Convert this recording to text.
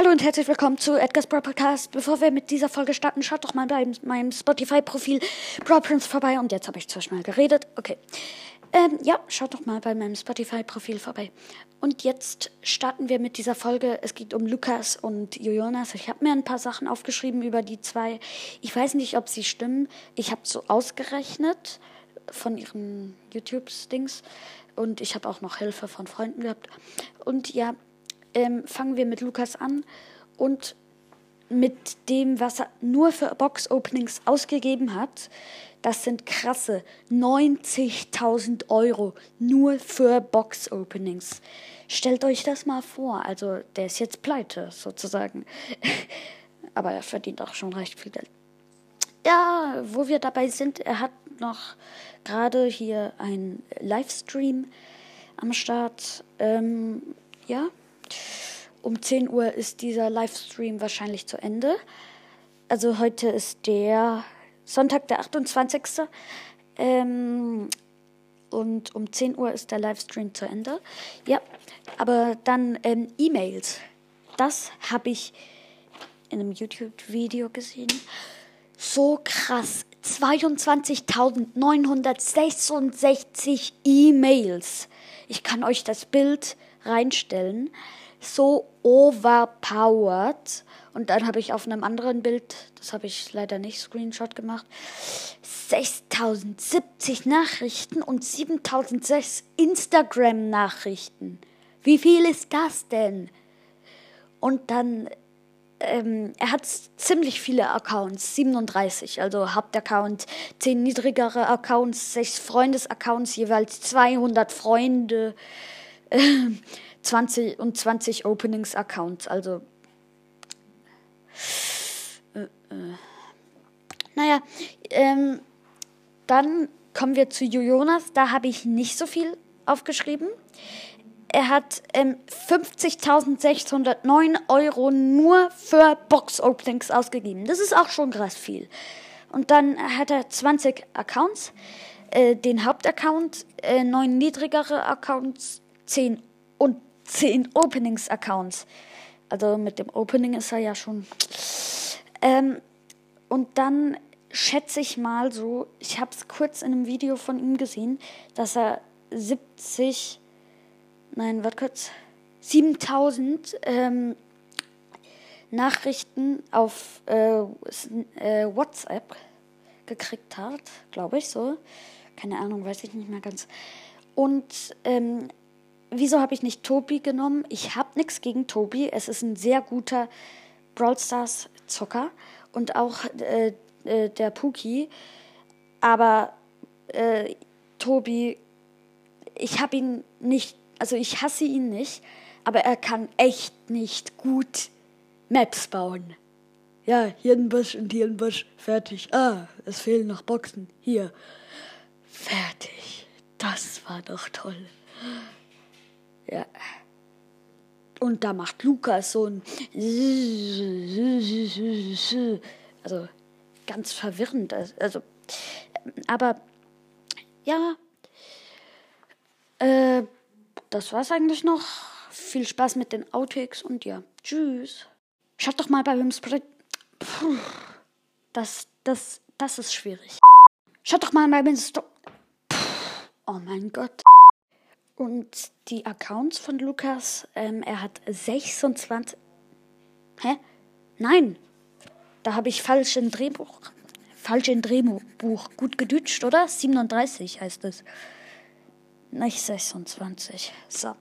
Hallo und herzlich willkommen zu Edgar's Brawl Podcast. Bevor wir mit dieser Folge starten, schaut doch mal bei meinem Spotify-Profil Brawl Prince vorbei. Und jetzt habe ich zu schnell geredet. Okay. Ähm, ja, schaut doch mal bei meinem Spotify-Profil vorbei. Und jetzt starten wir mit dieser Folge. Es geht um Lukas und Jonas. Ich habe mir ein paar Sachen aufgeschrieben über die zwei. Ich weiß nicht, ob sie stimmen. Ich habe so ausgerechnet von ihren YouTube-Dings. Und ich habe auch noch Hilfe von Freunden gehabt. Und ja, ähm, fangen wir mit Lukas an und mit dem, was er nur für Box-Openings ausgegeben hat. Das sind krasse 90.000 Euro nur für Box-Openings. Stellt euch das mal vor. Also, der ist jetzt pleite, sozusagen. Aber er verdient auch schon recht viel Geld. Ja, wo wir dabei sind, er hat noch gerade hier ein Livestream am Start. Ähm, ja, um 10 Uhr ist dieser Livestream wahrscheinlich zu Ende. Also heute ist der Sonntag, der 28. Ähm, und um 10 Uhr ist der Livestream zu Ende. Ja, aber dann ähm, E-Mails. Das habe ich in einem YouTube-Video gesehen. So krass. 22.966 E-Mails. Ich kann euch das Bild reinstellen so overpowered. Und dann habe ich auf einem anderen Bild, das habe ich leider nicht Screenshot gemacht, 6070 Nachrichten und 7006 Instagram-Nachrichten. Wie viel ist das denn? Und dann, ähm, er hat ziemlich viele Accounts, 37, also Hauptaccount, 10 niedrigere Accounts, 6 Freundesaccounts, jeweils 200 Freunde. Ähm, 20 und 20 Openings-Accounts. Also. Äh, äh. Naja, ähm, dann kommen wir zu Jonas. Da habe ich nicht so viel aufgeschrieben. Er hat ähm, 50.609 Euro nur für Box-Openings ausgegeben. Das ist auch schon krass viel. Und dann hat er 20 Accounts, äh, den Hauptaccount, äh, 9 niedrigere Accounts, 10 und 10 Openings-Accounts. Also mit dem Opening ist er ja schon. Ähm, und dann schätze ich mal so, ich habe es kurz in einem Video von ihm gesehen, dass er 70, nein, warte kurz, 7000 ähm, Nachrichten auf äh, äh, WhatsApp gekriegt hat, glaube ich so. Keine Ahnung, weiß ich nicht mehr ganz. Und ähm, wieso habe ich nicht Tobi genommen? Ich habe nichts gegen Tobi. Es ist ein sehr guter Brawl Stars Zocker und auch äh, äh, der Puki. Aber äh, Tobi, ich habe ihn nicht, also ich hasse ihn nicht, aber er kann echt nicht gut Maps bauen. Ja, hier ein Busch und hier ein Busch. Fertig. Ah, es fehlen noch Boxen. Hier. Fertig. Das war doch toll. Ja. Und da macht Lukas so ein. Also ganz verwirrend. Also, aber ja. Äh, das war's eigentlich noch. Viel Spaß mit den Outtakes und ja. Tschüss. Schaut doch mal bei dem Sprit. Das, das, das ist schwierig. Schaut doch mal bei Sto Oh mein Gott. Und die Accounts von Lukas, ähm, er hat 26. Hä? Nein! Da habe ich falsch im Drehbuch. Falsch im Drehbuch. Gut gedütscht, oder? 37 heißt es. Nicht 26. So.